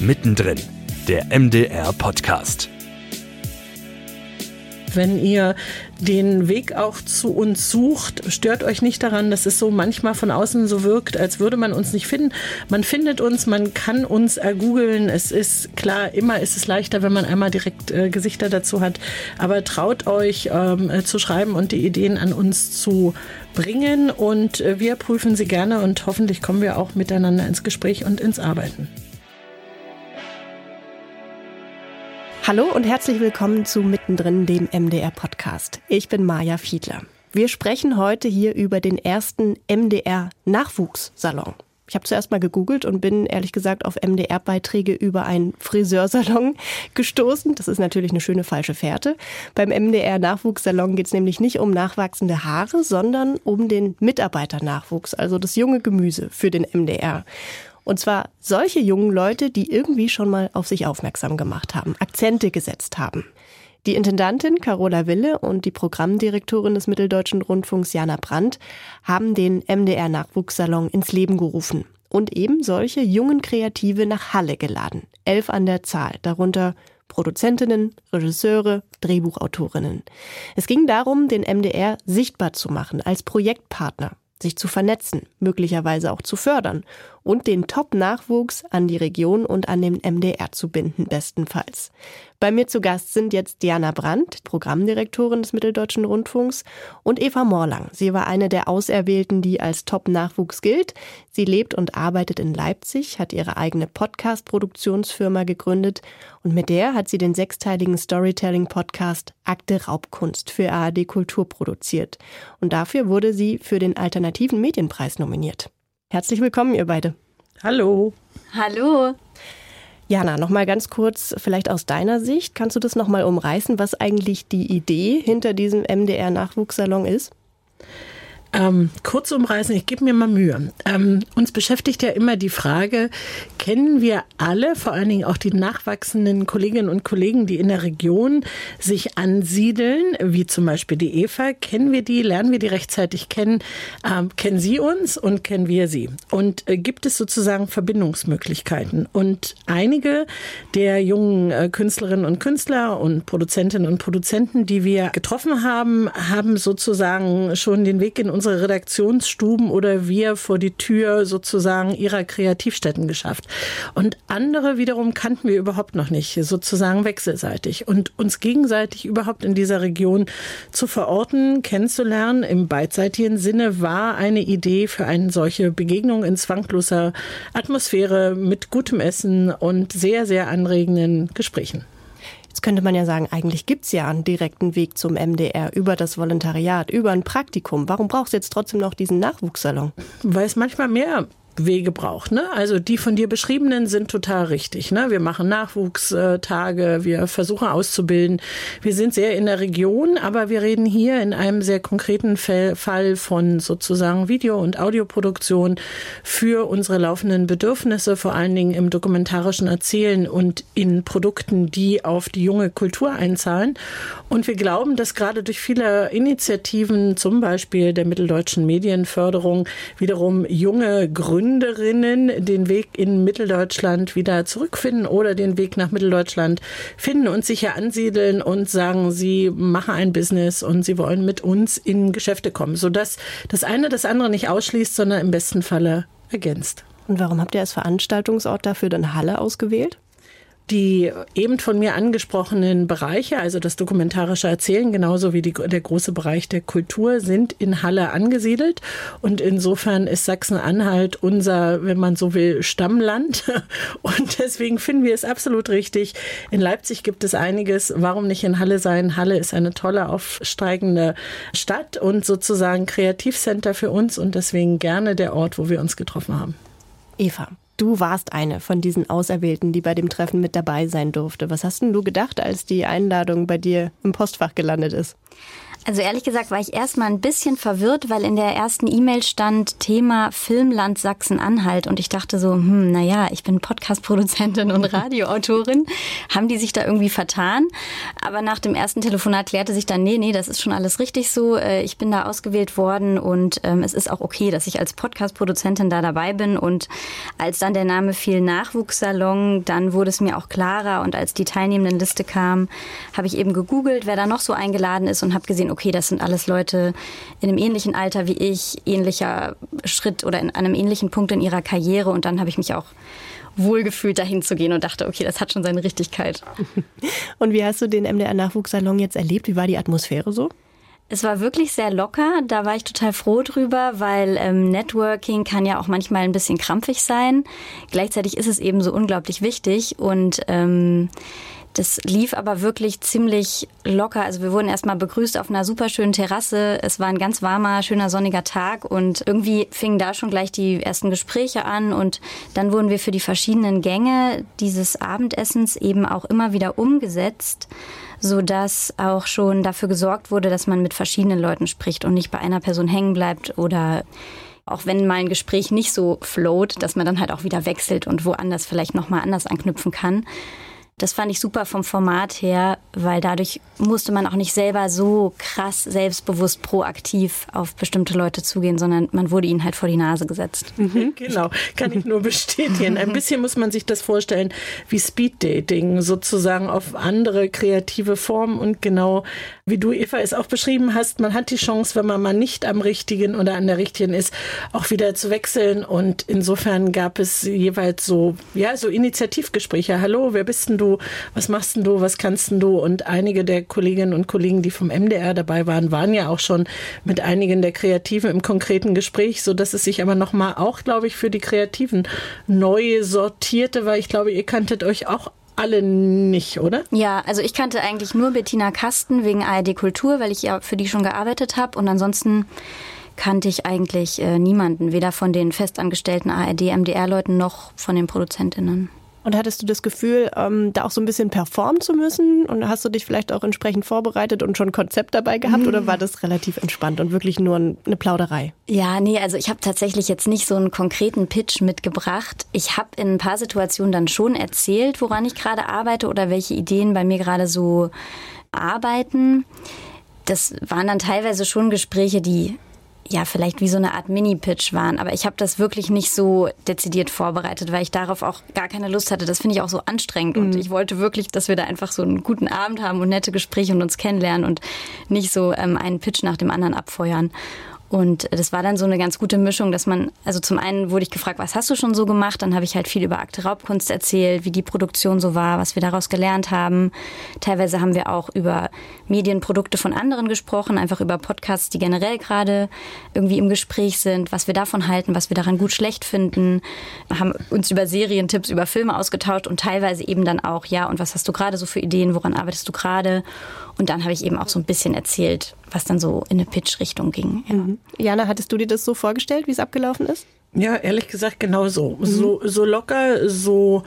Mittendrin, der MDR Podcast wenn ihr den Weg auch zu uns sucht, stört euch nicht daran, dass es so manchmal von außen so wirkt, als würde man uns nicht finden. Man findet uns, man kann uns ergoogeln. Es ist klar, immer ist es leichter, wenn man einmal direkt äh, Gesichter dazu hat. Aber traut euch ähm, äh, zu schreiben und die Ideen an uns zu bringen und äh, wir prüfen sie gerne und hoffentlich kommen wir auch miteinander ins Gespräch und ins Arbeiten. Hallo und herzlich willkommen zu Mittendrin, dem MDR-Podcast. Ich bin Maja Fiedler. Wir sprechen heute hier über den ersten MDR-Nachwuchssalon. Ich habe zuerst mal gegoogelt und bin ehrlich gesagt auf MDR-Beiträge über einen Friseursalon gestoßen. Das ist natürlich eine schöne falsche Fährte. Beim MDR-Nachwuchssalon geht es nämlich nicht um nachwachsende Haare, sondern um den Mitarbeiternachwuchs, also das junge Gemüse für den MDR. Und zwar solche jungen Leute, die irgendwie schon mal auf sich aufmerksam gemacht haben, Akzente gesetzt haben. Die Intendantin Carola Wille und die Programmdirektorin des Mitteldeutschen Rundfunks Jana Brandt haben den MDR Nachwuchssalon ins Leben gerufen und eben solche jungen Kreative nach Halle geladen. Elf an der Zahl, darunter Produzentinnen, Regisseure, Drehbuchautorinnen. Es ging darum, den MDR sichtbar zu machen als Projektpartner sich zu vernetzen, möglicherweise auch zu fördern und den Top-Nachwuchs an die Region und an den MDR zu binden, bestenfalls. Bei mir zu Gast sind jetzt Diana Brandt, Programmdirektorin des Mitteldeutschen Rundfunks, und Eva Morlang. Sie war eine der Auserwählten, die als Top-Nachwuchs gilt. Sie lebt und arbeitet in Leipzig, hat ihre eigene Podcast-Produktionsfirma gegründet und mit der hat sie den sechsteiligen Storytelling-Podcast Akte Raubkunst für ARD Kultur produziert. Und dafür wurde sie für den Alternativen Medienpreis nominiert. Herzlich willkommen, ihr beide. Hallo. Hallo. Jana, noch mal ganz kurz, vielleicht aus deiner Sicht, kannst du das noch mal umreißen, was eigentlich die Idee hinter diesem MDR Nachwuchssalon ist? Ähm, kurz umreißen, ich gebe mir mal Mühe. Ähm, uns beschäftigt ja immer die Frage, kennen wir alle, vor allen Dingen auch die nachwachsenden Kolleginnen und Kollegen, die in der Region sich ansiedeln, wie zum Beispiel die Eva, kennen wir die, lernen wir die rechtzeitig kennen, ähm, kennen sie uns und kennen wir sie? Und äh, gibt es sozusagen Verbindungsmöglichkeiten? Und einige der jungen äh, Künstlerinnen und Künstler und Produzentinnen und Produzenten, die wir getroffen haben, haben sozusagen schon den Weg in unsere unsere Redaktionsstuben oder wir vor die Tür sozusagen ihrer Kreativstätten geschafft. Und andere wiederum kannten wir überhaupt noch nicht, sozusagen wechselseitig. Und uns gegenseitig überhaupt in dieser Region zu verorten, kennenzulernen, im beidseitigen Sinne, war eine Idee für eine solche Begegnung in zwangloser Atmosphäre mit gutem Essen und sehr, sehr anregenden Gesprächen. Jetzt könnte man ja sagen, eigentlich gibt's ja einen direkten Weg zum MDR über das Volontariat, über ein Praktikum. Warum brauchst du jetzt trotzdem noch diesen Nachwuchssalon? Weil es manchmal mehr Wege braucht. Ne? Also die von dir beschriebenen sind total richtig. Ne? Wir machen Nachwuchstage, wir versuchen auszubilden. Wir sind sehr in der Region, aber wir reden hier in einem sehr konkreten Fall von sozusagen Video- und Audioproduktion für unsere laufenden Bedürfnisse, vor allen Dingen im dokumentarischen Erzählen und in Produkten, die auf die junge Kultur einzahlen. Und wir glauben, dass gerade durch viele Initiativen, zum Beispiel der Mitteldeutschen Medienförderung, wiederum junge Gründer Gründerinnen den Weg in Mitteldeutschland wieder zurückfinden oder den Weg nach Mitteldeutschland finden und sich hier ansiedeln und sagen, sie machen ein Business und sie wollen mit uns in Geschäfte kommen, sodass das eine das andere nicht ausschließt, sondern im besten Falle ergänzt. Und warum habt ihr als Veranstaltungsort dafür dann Halle ausgewählt? Die eben von mir angesprochenen Bereiche, also das dokumentarische Erzählen genauso wie die, der große Bereich der Kultur, sind in Halle angesiedelt. Und insofern ist Sachsen-Anhalt unser, wenn man so will, Stammland. Und deswegen finden wir es absolut richtig. In Leipzig gibt es einiges. Warum nicht in Halle sein? Halle ist eine tolle, aufsteigende Stadt und sozusagen Kreativcenter für uns und deswegen gerne der Ort, wo wir uns getroffen haben. Eva, Du warst eine von diesen Auserwählten, die bei dem Treffen mit dabei sein durfte. Was hast denn du gedacht, als die Einladung bei dir im Postfach gelandet ist? Also ehrlich gesagt war ich erstmal ein bisschen verwirrt, weil in der ersten E-Mail stand Thema Filmland Sachsen-Anhalt und ich dachte so, hm, naja, ich bin Podcast-Produzentin und Radioautorin. Haben die sich da irgendwie vertan? Aber nach dem ersten Telefonat klärte sich dann, nee, nee, das ist schon alles richtig so. Äh, ich bin da ausgewählt worden und ähm, es ist auch okay, dass ich als Podcast-Produzentin da dabei bin. Und als dann der Name fiel Nachwuchssalon, dann wurde es mir auch klarer und als die teilnehmenden Liste kam, habe ich eben gegoogelt, wer da noch so eingeladen ist und habe gesehen, okay, das sind alles Leute in einem ähnlichen Alter wie ich, ähnlicher Schritt oder in einem ähnlichen Punkt in ihrer Karriere. Und dann habe ich mich auch wohlgefühlt dahin zu gehen und dachte, okay, das hat schon seine Richtigkeit. Und wie hast du den MDR Nachwuchssalon jetzt erlebt? Wie war die Atmosphäre so? Es war wirklich sehr locker. Da war ich total froh drüber, weil ähm, Networking kann ja auch manchmal ein bisschen krampfig sein. Gleichzeitig ist es eben so unglaublich wichtig und ähm, das lief aber wirklich ziemlich locker. Also wir wurden erstmal begrüßt auf einer super schönen Terrasse. Es war ein ganz warmer, schöner, sonniger Tag und irgendwie fingen da schon gleich die ersten Gespräche an und dann wurden wir für die verschiedenen Gänge dieses Abendessens eben auch immer wieder umgesetzt, so dass auch schon dafür gesorgt wurde, dass man mit verschiedenen Leuten spricht und nicht bei einer Person hängen bleibt oder auch wenn mal ein Gespräch nicht so float, dass man dann halt auch wieder wechselt und woanders vielleicht nochmal anders anknüpfen kann. Das fand ich super vom Format her, weil dadurch musste man auch nicht selber so krass selbstbewusst proaktiv auf bestimmte Leute zugehen, sondern man wurde ihnen halt vor die Nase gesetzt. Mhm, genau, kann ich nur bestätigen. Ein bisschen muss man sich das vorstellen wie Speeddating, sozusagen auf andere kreative Formen und genau wie du, Eva, es auch beschrieben hast, man hat die Chance, wenn man mal nicht am richtigen oder an der richtigen ist, auch wieder zu wechseln und insofern gab es jeweils so, ja, so Initiativgespräche. Hallo, wer bist denn du? was machst denn du, was kannst denn du? Und einige der Kolleginnen und Kollegen, die vom MDR dabei waren, waren ja auch schon mit einigen der Kreativen im konkreten Gespräch, so dass es sich aber nochmal auch, glaube ich, für die Kreativen neu sortierte, weil ich glaube, ihr kanntet euch auch alle nicht, oder? Ja, also ich kannte eigentlich nur Bettina Kasten wegen ARD Kultur, weil ich ja für die schon gearbeitet habe und ansonsten kannte ich eigentlich äh, niemanden, weder von den festangestellten ARD, MDR-Leuten noch von den Produzentinnen. Und hattest du das Gefühl, ähm, da auch so ein bisschen performen zu müssen? Und hast du dich vielleicht auch entsprechend vorbereitet und schon ein Konzept dabei gehabt? Mhm. Oder war das relativ entspannt und wirklich nur eine Plauderei? Ja, nee, also ich habe tatsächlich jetzt nicht so einen konkreten Pitch mitgebracht. Ich habe in ein paar Situationen dann schon erzählt, woran ich gerade arbeite oder welche Ideen bei mir gerade so arbeiten. Das waren dann teilweise schon Gespräche, die ja vielleicht wie so eine Art Mini-Pitch waren. Aber ich habe das wirklich nicht so dezidiert vorbereitet, weil ich darauf auch gar keine Lust hatte. Das finde ich auch so anstrengend. Mhm. Und ich wollte wirklich, dass wir da einfach so einen guten Abend haben und nette Gespräche und uns kennenlernen und nicht so ähm, einen Pitch nach dem anderen abfeuern. Und das war dann so eine ganz gute Mischung, dass man, also zum einen wurde ich gefragt, was hast du schon so gemacht? Dann habe ich halt viel über Akte Raubkunst erzählt, wie die Produktion so war, was wir daraus gelernt haben. Teilweise haben wir auch über Medienprodukte von anderen gesprochen, einfach über Podcasts, die generell gerade irgendwie im Gespräch sind, was wir davon halten, was wir daran gut schlecht finden. Wir haben uns über Serientipps, über Filme ausgetauscht und teilweise eben dann auch, ja, und was hast du gerade so für Ideen, woran arbeitest du gerade? Und dann habe ich eben auch so ein bisschen erzählt, was dann so in eine Pitch-Richtung ging. Ja. Mhm. Jana, hattest du dir das so vorgestellt, wie es abgelaufen ist? Ja, ehrlich gesagt, genau so. Mhm. So, so locker, so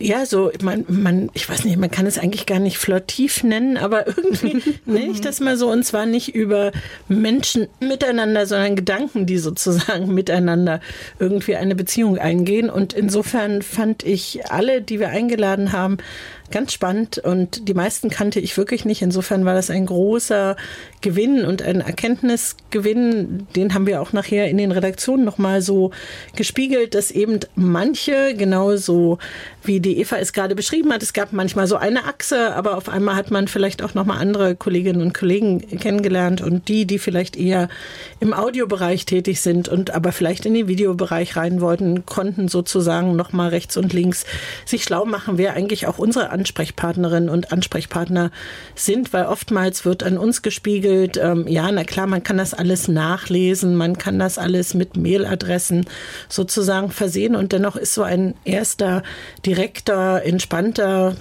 ja, so, man, man, ich weiß nicht, man kann es eigentlich gar nicht flirtiv nennen, aber irgendwie nenne ich das mal so, und zwar nicht über Menschen miteinander, sondern Gedanken, die sozusagen miteinander irgendwie eine Beziehung eingehen. Und insofern fand ich alle, die wir eingeladen haben, ganz spannend und die meisten kannte ich wirklich nicht. Insofern war das ein großer Gewinn und ein Erkenntnisgewinn. Den haben wir auch nachher in den Redaktionen nochmal so gespiegelt, dass eben manche genauso wie die Eva es gerade beschrieben hat, es gab manchmal so eine Achse, aber auf einmal hat man vielleicht auch nochmal andere Kolleginnen und Kollegen kennengelernt und die, die vielleicht eher im Audiobereich tätig sind und aber vielleicht in den Videobereich rein wollten, konnten sozusagen nochmal rechts und links sich schlau machen, wer eigentlich auch unsere Ansprechpartnerinnen und Ansprechpartner sind, weil oftmals wird an uns gespiegelt, ähm, ja, na klar, man kann das alles nachlesen, man kann das alles mit Mailadressen sozusagen versehen und dennoch ist so ein erster direkter, entspannter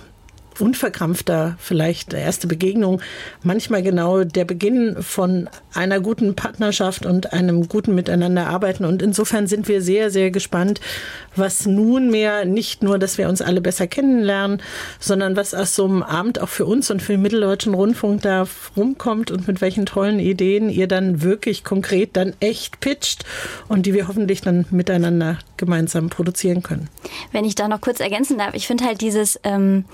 unverkrampfter vielleicht erste Begegnung manchmal genau der Beginn von einer guten Partnerschaft und einem guten Miteinanderarbeiten. Und insofern sind wir sehr, sehr gespannt, was nunmehr nicht nur, dass wir uns alle besser kennenlernen, sondern was aus so einem Abend auch für uns und für den Mitteldeutschen Rundfunk da rumkommt und mit welchen tollen Ideen ihr dann wirklich konkret dann echt pitcht und die wir hoffentlich dann miteinander gemeinsam produzieren können. Wenn ich da noch kurz ergänzen darf, ich finde halt dieses ähm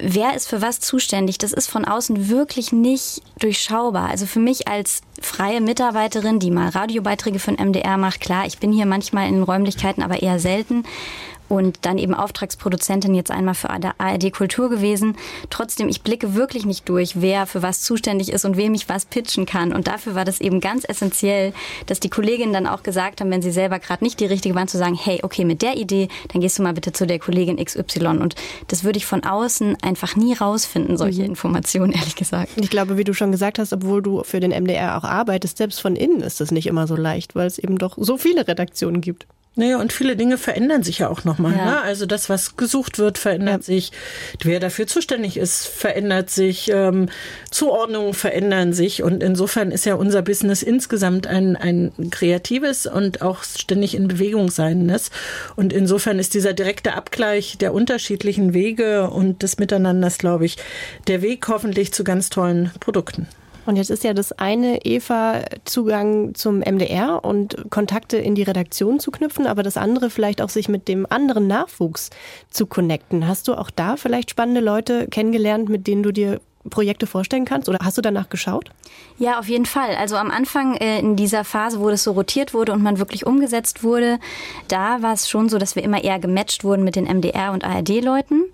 wer ist für was zuständig, das ist von außen wirklich nicht durchschaubar. Also für mich als freie Mitarbeiterin, die mal Radiobeiträge den MDR macht, klar, ich bin hier manchmal in Räumlichkeiten, aber eher selten und dann eben Auftragsproduzentin jetzt einmal für ARD Kultur gewesen. Trotzdem, ich blicke wirklich nicht durch, wer für was zuständig ist und wem ich was pitchen kann. Und dafür war das eben ganz essentiell, dass die Kolleginnen dann auch gesagt haben, wenn sie selber gerade nicht die richtige waren, zu sagen, hey, okay, mit der Idee, dann gehst du mal bitte zu der Kollegin XY. Und das würde ich von außen einfach nie rausfinden, solche mhm. Informationen, ehrlich gesagt. Ich glaube, wie du schon gesagt hast, obwohl du für den MDR auch arbeitest, selbst von innen ist das nicht immer so leicht, weil es eben doch so viele Redaktionen gibt. Naja, und viele Dinge verändern sich ja auch nochmal. Ja. Ne? Also das, was gesucht wird, verändert ja. sich. Wer dafür zuständig ist, verändert sich. Ähm, Zuordnungen verändern sich. Und insofern ist ja unser Business insgesamt ein, ein kreatives und auch ständig in Bewegung seiendes. Und insofern ist dieser direkte Abgleich der unterschiedlichen Wege und des Miteinanders, glaube ich, der Weg hoffentlich zu ganz tollen Produkten. Und jetzt ist ja das eine Eva Zugang zum MDR und Kontakte in die Redaktion zu knüpfen, aber das andere vielleicht auch sich mit dem anderen Nachwuchs zu connecten. Hast du auch da vielleicht spannende Leute kennengelernt, mit denen du dir Projekte vorstellen kannst? Oder hast du danach geschaut? Ja, auf jeden Fall. Also am Anfang äh, in dieser Phase, wo das so rotiert wurde und man wirklich umgesetzt wurde, da war es schon so, dass wir immer eher gematcht wurden mit den MDR und ARD-Leuten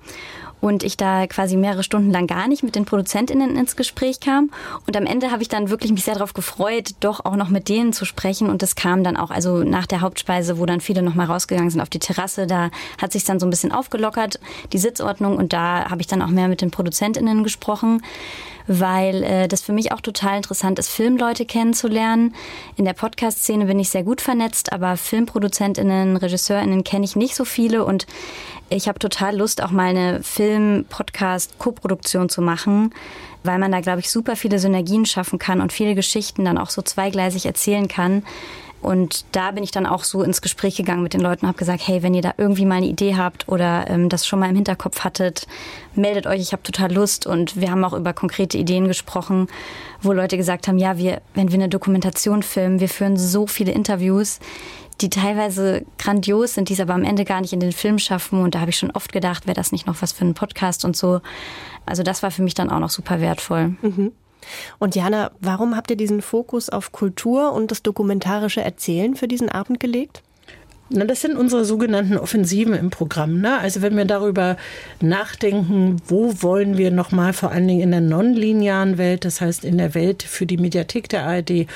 und ich da quasi mehrere Stunden lang gar nicht mit den ProduzentInnen ins Gespräch kam. Und am Ende habe ich dann wirklich mich sehr darauf gefreut, doch auch noch mit denen zu sprechen. Und das kam dann auch, also nach der Hauptspeise, wo dann viele noch mal rausgegangen sind auf die Terrasse, da hat sich dann so ein bisschen aufgelockert, die Sitzordnung. Und da habe ich dann auch mehr mit den ProduzentInnen gesprochen weil äh, das für mich auch total interessant ist, Filmleute kennenzulernen. In der Podcast-Szene bin ich sehr gut vernetzt, aber Filmproduzentinnen, Regisseurinnen kenne ich nicht so viele und ich habe total Lust, auch mal eine Film-Podcast-Koproduktion zu machen, weil man da, glaube ich, super viele Synergien schaffen kann und viele Geschichten dann auch so zweigleisig erzählen kann. Und da bin ich dann auch so ins Gespräch gegangen mit den Leuten und habe gesagt, hey, wenn ihr da irgendwie mal eine Idee habt oder ähm, das schon mal im Hinterkopf hattet, meldet euch, ich habe total Lust. Und wir haben auch über konkrete Ideen gesprochen, wo Leute gesagt haben, ja, wir, wenn wir eine Dokumentation filmen, wir führen so viele Interviews, die teilweise grandios sind, die es aber am Ende gar nicht in den Film schaffen. Und da habe ich schon oft gedacht, wäre das nicht noch was für einen Podcast und so. Also das war für mich dann auch noch super wertvoll. Mhm. Und Jana, warum habt ihr diesen Fokus auf Kultur und das dokumentarische Erzählen für diesen Abend gelegt? Na, das sind unsere sogenannten Offensiven im Programm. Ne? Also wenn wir darüber nachdenken, wo wollen wir nochmal vor allen Dingen in der nonlinearen Welt, das heißt in der Welt für die Mediathek der ARD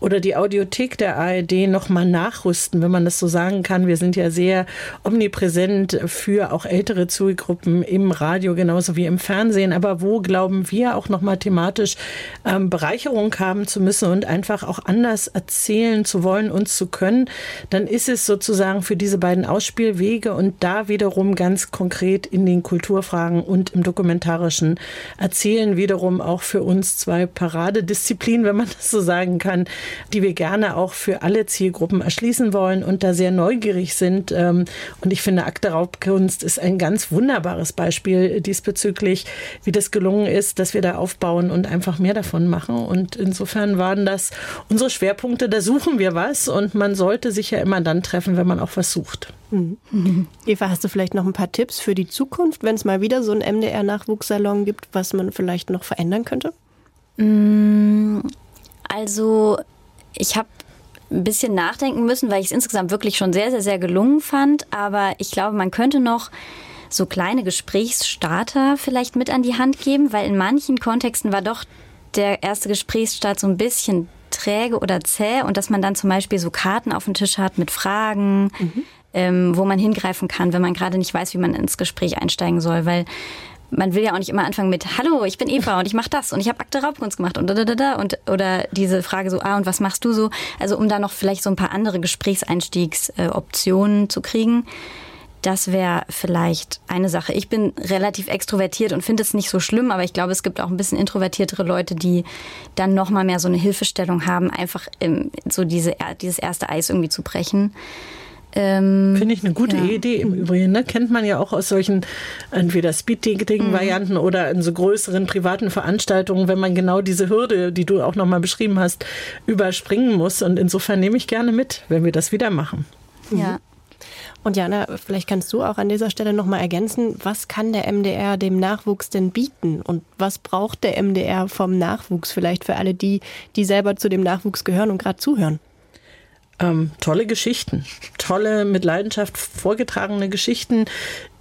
oder die Audiothek der ARD nochmal nachrüsten, wenn man das so sagen kann. Wir sind ja sehr omnipräsent für auch ältere Zielgruppen im Radio genauso wie im Fernsehen. Aber wo glauben wir auch nochmal thematisch ähm, Bereicherung haben zu müssen und einfach auch anders erzählen zu wollen und zu können, dann ist es sozusagen für diese beiden Ausspielwege und da wiederum ganz konkret in den Kulturfragen und im dokumentarischen Erzählen wiederum auch für uns zwei Paradedisziplinen, wenn man das so sagen kann, die wir gerne auch für alle Zielgruppen erschließen wollen und da sehr neugierig sind. Ähm, und ich finde, Akte Raubkunst ist ein ganz wunderbares Beispiel diesbezüglich, wie das gelungen ist, dass wir da aufbauen und einfach mehr davon machen. Und insofern waren das unsere Schwerpunkte. Da suchen wir was und man sollte sich ja immer dann treffen, wenn man auch was sucht. Mhm. Eva, hast du vielleicht noch ein paar Tipps für die Zukunft, wenn es mal wieder so einen MDR-Nachwuchssalon gibt, was man vielleicht noch verändern könnte? Mm, also ich habe ein bisschen nachdenken müssen, weil ich es insgesamt wirklich schon sehr, sehr, sehr gelungen fand. Aber ich glaube, man könnte noch so kleine Gesprächsstarter vielleicht mit an die Hand geben, weil in manchen Kontexten war doch der erste Gesprächsstart so ein bisschen träge oder zäh und dass man dann zum Beispiel so Karten auf dem Tisch hat mit Fragen, mhm. ähm, wo man hingreifen kann, wenn man gerade nicht weiß, wie man ins Gespräch einsteigen soll, weil man will ja auch nicht immer anfangen mit Hallo, ich bin Eva und ich mache das und ich habe Akte Raubkunst gemacht und da, da, da, da und oder diese Frage so ah und was machst du so? Also um da noch vielleicht so ein paar andere Gesprächseinstiegsoptionen zu kriegen. Das wäre vielleicht eine Sache. Ich bin relativ extrovertiert und finde es nicht so schlimm, aber ich glaube, es gibt auch ein bisschen introvertiertere Leute, die dann noch mal mehr so eine Hilfestellung haben, einfach so diese, dieses erste Eis irgendwie zu brechen. Ähm, Finde ich eine gute ja. Idee im Übrigen. Ne? Kennt man ja auch aus solchen entweder Speed-Ticketing-Varianten mhm. oder in so größeren privaten Veranstaltungen, wenn man genau diese Hürde, die du auch nochmal beschrieben hast, überspringen muss. Und insofern nehme ich gerne mit, wenn wir das wieder machen. Ja. Und Jana, vielleicht kannst du auch an dieser Stelle nochmal ergänzen, was kann der MDR dem Nachwuchs denn bieten und was braucht der MDR vom Nachwuchs vielleicht für alle die, die selber zu dem Nachwuchs gehören und gerade zuhören? Ähm, tolle Geschichten, tolle mit Leidenschaft vorgetragene Geschichten,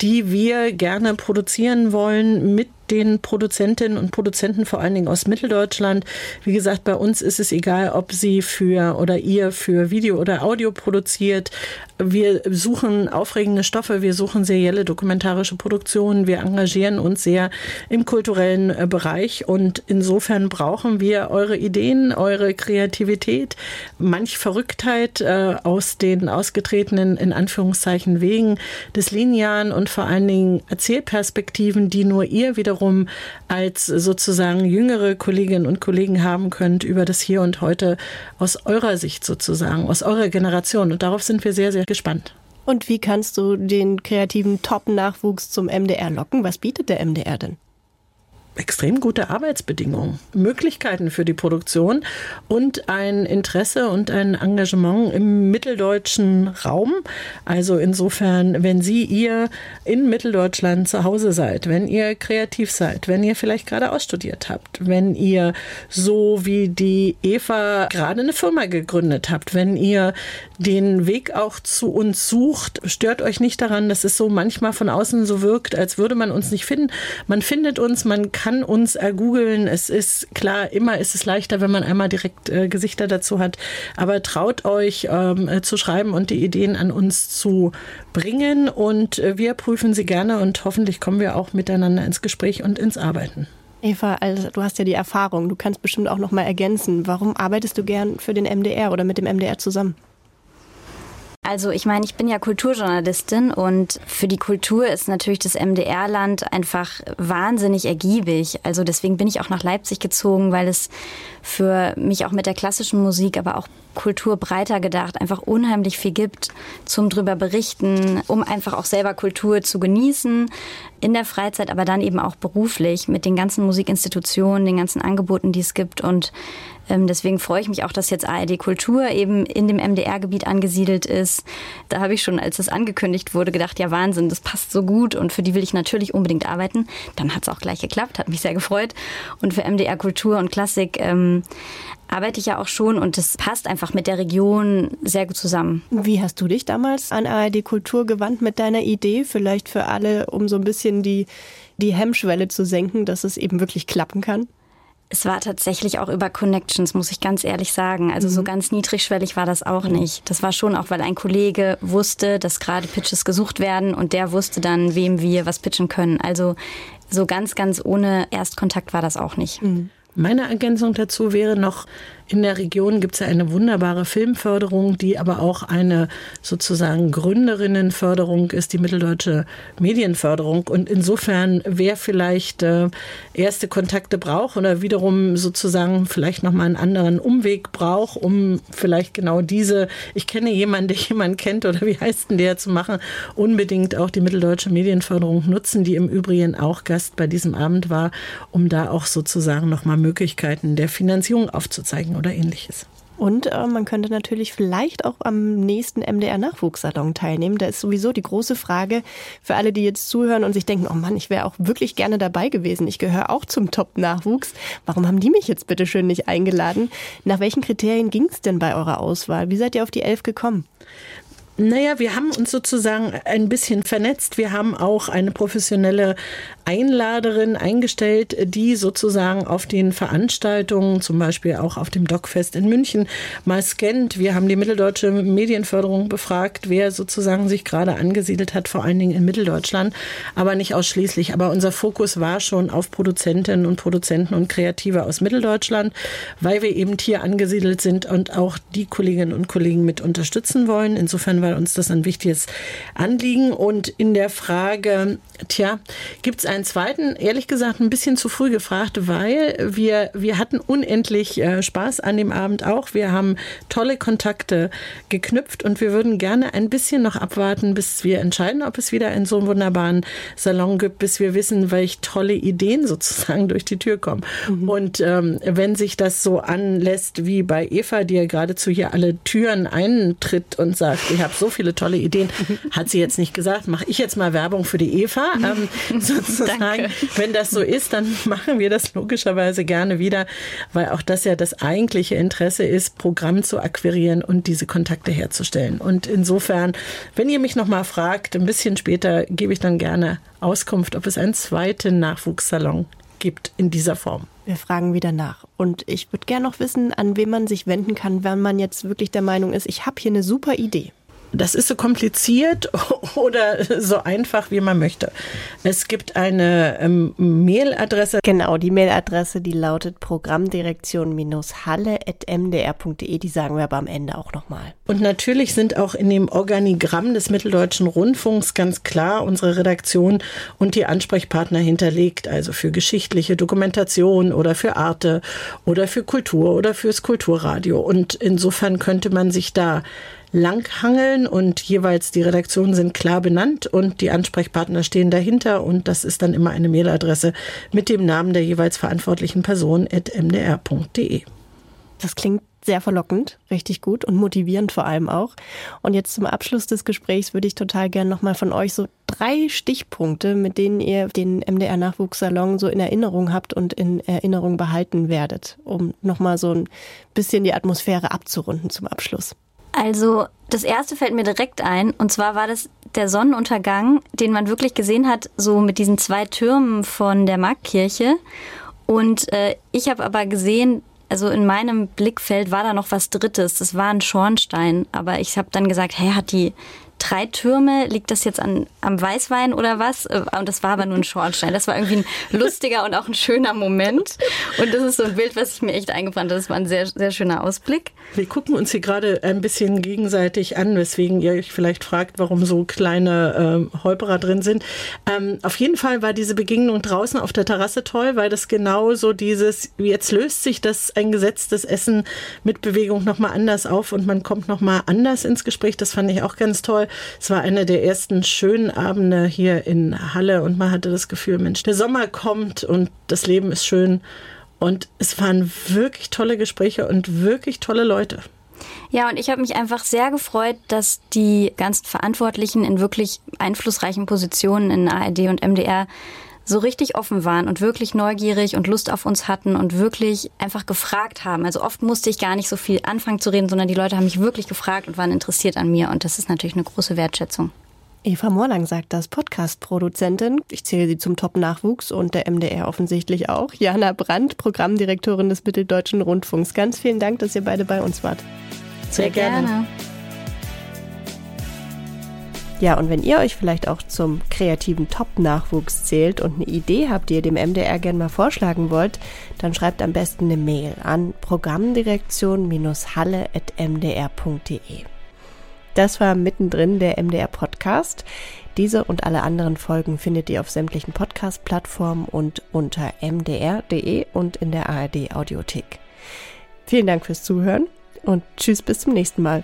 die wir gerne produzieren wollen mit den Produzentinnen und Produzenten, vor allen Dingen aus Mitteldeutschland. Wie gesagt, bei uns ist es egal, ob sie für oder ihr für Video oder Audio produziert. Wir suchen aufregende Stoffe, wir suchen serielle dokumentarische Produktionen, wir engagieren uns sehr im kulturellen äh, Bereich und insofern brauchen wir eure Ideen, eure Kreativität, manch Verrücktheit äh, aus den ausgetretenen, in Anführungszeichen, Wegen des linearen und vor allen Dingen Erzählperspektiven, die nur ihr wiederum wiederum als sozusagen jüngere Kolleginnen und Kollegen haben könnt über das Hier und Heute aus eurer Sicht sozusagen, aus eurer Generation. Und darauf sind wir sehr, sehr gespannt. Und wie kannst du den kreativen Top-Nachwuchs zum MDR locken? Was bietet der MDR denn? Extrem gute Arbeitsbedingungen, Möglichkeiten für die Produktion und ein Interesse und ein Engagement im mitteldeutschen Raum. Also insofern, wenn Sie ihr in Mitteldeutschland zu Hause seid, wenn ihr kreativ seid, wenn ihr vielleicht gerade ausstudiert habt, wenn ihr so wie die Eva gerade eine Firma gegründet habt, wenn ihr den Weg auch zu uns sucht, stört euch nicht daran, dass es so manchmal von außen so wirkt, als würde man uns nicht finden. Man findet uns, man kann kann uns ergoogeln. Es ist klar, immer ist es leichter, wenn man einmal direkt äh, Gesichter dazu hat. Aber traut euch ähm, äh, zu schreiben und die Ideen an uns zu bringen. Und äh, wir prüfen sie gerne und hoffentlich kommen wir auch miteinander ins Gespräch und ins Arbeiten. Eva, also du hast ja die Erfahrung, du kannst bestimmt auch noch mal ergänzen. Warum arbeitest du gern für den MDR oder mit dem MDR zusammen? Also ich meine, ich bin ja Kulturjournalistin und für die Kultur ist natürlich das MDR-Land einfach wahnsinnig ergiebig. Also deswegen bin ich auch nach Leipzig gezogen, weil es für mich auch mit der klassischen Musik, aber auch Kultur breiter gedacht, einfach unheimlich viel gibt zum drüber berichten, um einfach auch selber Kultur zu genießen in der Freizeit, aber dann eben auch beruflich mit den ganzen Musikinstitutionen, den ganzen Angeboten, die es gibt und deswegen freue ich mich auch, dass jetzt ARD Kultur eben in dem MDR-Gebiet angesiedelt ist. Da habe ich schon, als es angekündigt wurde, gedacht, ja Wahnsinn, das passt so gut und für die will ich natürlich unbedingt arbeiten. Dann hat es auch gleich geklappt, hat mich sehr gefreut. Und für MDR Kultur und Klassik ähm, arbeite ich ja auch schon und das passt einfach mit der Region sehr gut zusammen. Wie hast du dich damals an ARD Kultur gewandt mit deiner Idee? Vielleicht für alle, um so ein bisschen die, die Hemmschwelle zu senken, dass es eben wirklich klappen kann? Es war tatsächlich auch über Connections, muss ich ganz ehrlich sagen. Also mhm. so ganz niedrigschwellig war das auch nicht. Das war schon auch, weil ein Kollege wusste, dass gerade Pitches gesucht werden und der wusste dann, wem wir was pitchen können. Also so ganz, ganz ohne Erstkontakt war das auch nicht. Mhm. Meine Ergänzung dazu wäre noch, in der Region gibt es ja eine wunderbare Filmförderung, die aber auch eine sozusagen Gründerinnenförderung ist, die mitteldeutsche Medienförderung. Und insofern, wer vielleicht äh, erste Kontakte braucht oder wiederum sozusagen vielleicht nochmal einen anderen Umweg braucht, um vielleicht genau diese, ich kenne jemanden, der jemanden kennt oder wie heißt denn der zu machen, unbedingt auch die mitteldeutsche Medienförderung nutzen, die im Übrigen auch Gast bei diesem Abend war, um da auch sozusagen nochmal Möglichkeiten der Finanzierung aufzuzeigen oder ähnliches. Und äh, man könnte natürlich vielleicht auch am nächsten MDR-Nachwuchssalon teilnehmen. Da ist sowieso die große Frage für alle, die jetzt zuhören und sich denken, oh Mann, ich wäre auch wirklich gerne dabei gewesen. Ich gehöre auch zum Top-Nachwuchs. Warum haben die mich jetzt bitte schön nicht eingeladen? Nach welchen Kriterien ging es denn bei eurer Auswahl? Wie seid ihr auf die Elf gekommen? Naja, wir haben uns sozusagen ein bisschen vernetzt. Wir haben auch eine professionelle Einladerin eingestellt, die sozusagen auf den Veranstaltungen, zum Beispiel auch auf dem Docfest in München, mal scannt. Wir haben die Mitteldeutsche Medienförderung befragt, wer sozusagen sich gerade angesiedelt hat, vor allen Dingen in Mitteldeutschland, aber nicht ausschließlich. Aber unser Fokus war schon auf Produzentinnen und Produzenten und Kreative aus Mitteldeutschland, weil wir eben hier angesiedelt sind und auch die Kolleginnen und Kollegen mit unterstützen wollen. Insofern war uns das ein wichtiges Anliegen. Und in der Frage, tja, gibt es einen zweiten, ehrlich gesagt, ein bisschen zu früh gefragt, weil wir, wir hatten unendlich äh, Spaß an dem Abend auch. Wir haben tolle Kontakte geknüpft und wir würden gerne ein bisschen noch abwarten, bis wir entscheiden, ob es wieder einen so wunderbaren Salon gibt, bis wir wissen, welche tolle Ideen sozusagen durch die Tür kommen. Mhm. Und ähm, wenn sich das so anlässt wie bei Eva, die ja geradezu hier alle Türen eintritt und sagt, ich habe so viele tolle Ideen, hat sie jetzt nicht gesagt, mache ich jetzt mal Werbung für die Eva. Ähm, sozusagen, Danke. wenn das so ist, dann machen wir das logischerweise gerne wieder, weil auch das ja das eigentliche Interesse ist, Programm zu akquirieren und diese Kontakte herzustellen. Und insofern, wenn ihr mich nochmal fragt, ein bisschen später gebe ich dann gerne Auskunft, ob es einen zweiten Nachwuchssalon gibt in dieser Form. Wir fragen wieder nach. Und ich würde gerne noch wissen, an wen man sich wenden kann, wenn man jetzt wirklich der Meinung ist, ich habe hier eine super Idee. Das ist so kompliziert oder so einfach, wie man möchte. Es gibt eine ähm, Mailadresse. Genau, die Mailadresse, die lautet programmdirektion-halle.mdr.de. Die sagen wir aber am Ende auch nochmal. Und natürlich sind auch in dem Organigramm des Mitteldeutschen Rundfunks ganz klar unsere Redaktion und die Ansprechpartner hinterlegt. Also für geschichtliche Dokumentation oder für Arte oder für Kultur oder fürs Kulturradio. Und insofern könnte man sich da langhangeln und jeweils die Redaktionen sind klar benannt und die Ansprechpartner stehen dahinter und das ist dann immer eine Mailadresse mit dem Namen der jeweils verantwortlichen Person at mdr.de. Das klingt sehr verlockend, richtig gut und motivierend vor allem auch. Und jetzt zum Abschluss des Gesprächs würde ich total gerne nochmal von euch so drei Stichpunkte, mit denen ihr den MDR Nachwuchssalon so in Erinnerung habt und in Erinnerung behalten werdet, um nochmal so ein bisschen die Atmosphäre abzurunden zum Abschluss. Also das erste fällt mir direkt ein und zwar war das der Sonnenuntergang, den man wirklich gesehen hat, so mit diesen zwei Türmen von der Marktkirche. Und äh, ich habe aber gesehen, also in meinem Blickfeld war da noch was Drittes. Das war ein Schornstein. Aber ich habe dann gesagt, hey, hat die drei Türme. Liegt das jetzt an, am Weißwein oder was? Äh, und das war aber nur ein Schornstein. Das war irgendwie ein lustiger und auch ein schöner Moment. Und das ist so ein Bild, was ich mir echt eingebrannt habe. Das war ein sehr, sehr schöner Ausblick. Wir gucken uns hier gerade ein bisschen gegenseitig an, weswegen ihr euch vielleicht fragt, warum so kleine äh, Holperer drin sind. Ähm, auf jeden Fall war diese Begegnung draußen auf der Terrasse toll, weil das genau so dieses, jetzt löst sich das ein gesetztes Essen mit Bewegung nochmal anders auf und man kommt nochmal anders ins Gespräch. Das fand ich auch ganz toll. Es war einer der ersten schönen Abende hier in Halle und man hatte das Gefühl, Mensch, der Sommer kommt und das Leben ist schön. Und es waren wirklich tolle Gespräche und wirklich tolle Leute. Ja, und ich habe mich einfach sehr gefreut, dass die ganzen Verantwortlichen in wirklich einflussreichen Positionen in ARD und MDR so richtig offen waren und wirklich neugierig und Lust auf uns hatten und wirklich einfach gefragt haben. Also oft musste ich gar nicht so viel anfangen zu reden, sondern die Leute haben mich wirklich gefragt und waren interessiert an mir und das ist natürlich eine große Wertschätzung. Eva Morlang sagt das, Podcast-Produzentin. Ich zähle sie zum Top-Nachwuchs und der MDR offensichtlich auch. Jana Brandt, Programmdirektorin des Mitteldeutschen Rundfunks. Ganz vielen Dank, dass ihr beide bei uns wart. Sehr, Sehr gerne. gerne. Ja, und wenn ihr euch vielleicht auch zum kreativen Top-Nachwuchs zählt und eine Idee habt, die ihr dem MDR gerne mal vorschlagen wollt, dann schreibt am besten eine Mail an programmdirektion-halle.mdr.de. Das war mittendrin der MDR Podcast. Diese und alle anderen Folgen findet ihr auf sämtlichen Podcast-Plattformen und unter mdr.de und in der ARD Audiothek. Vielen Dank fürs Zuhören und tschüss bis zum nächsten Mal.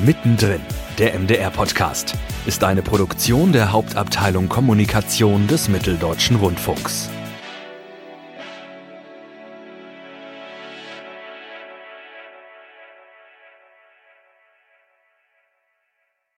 Mittendrin, der MDR-Podcast, ist eine Produktion der Hauptabteilung Kommunikation des Mitteldeutschen Rundfunks.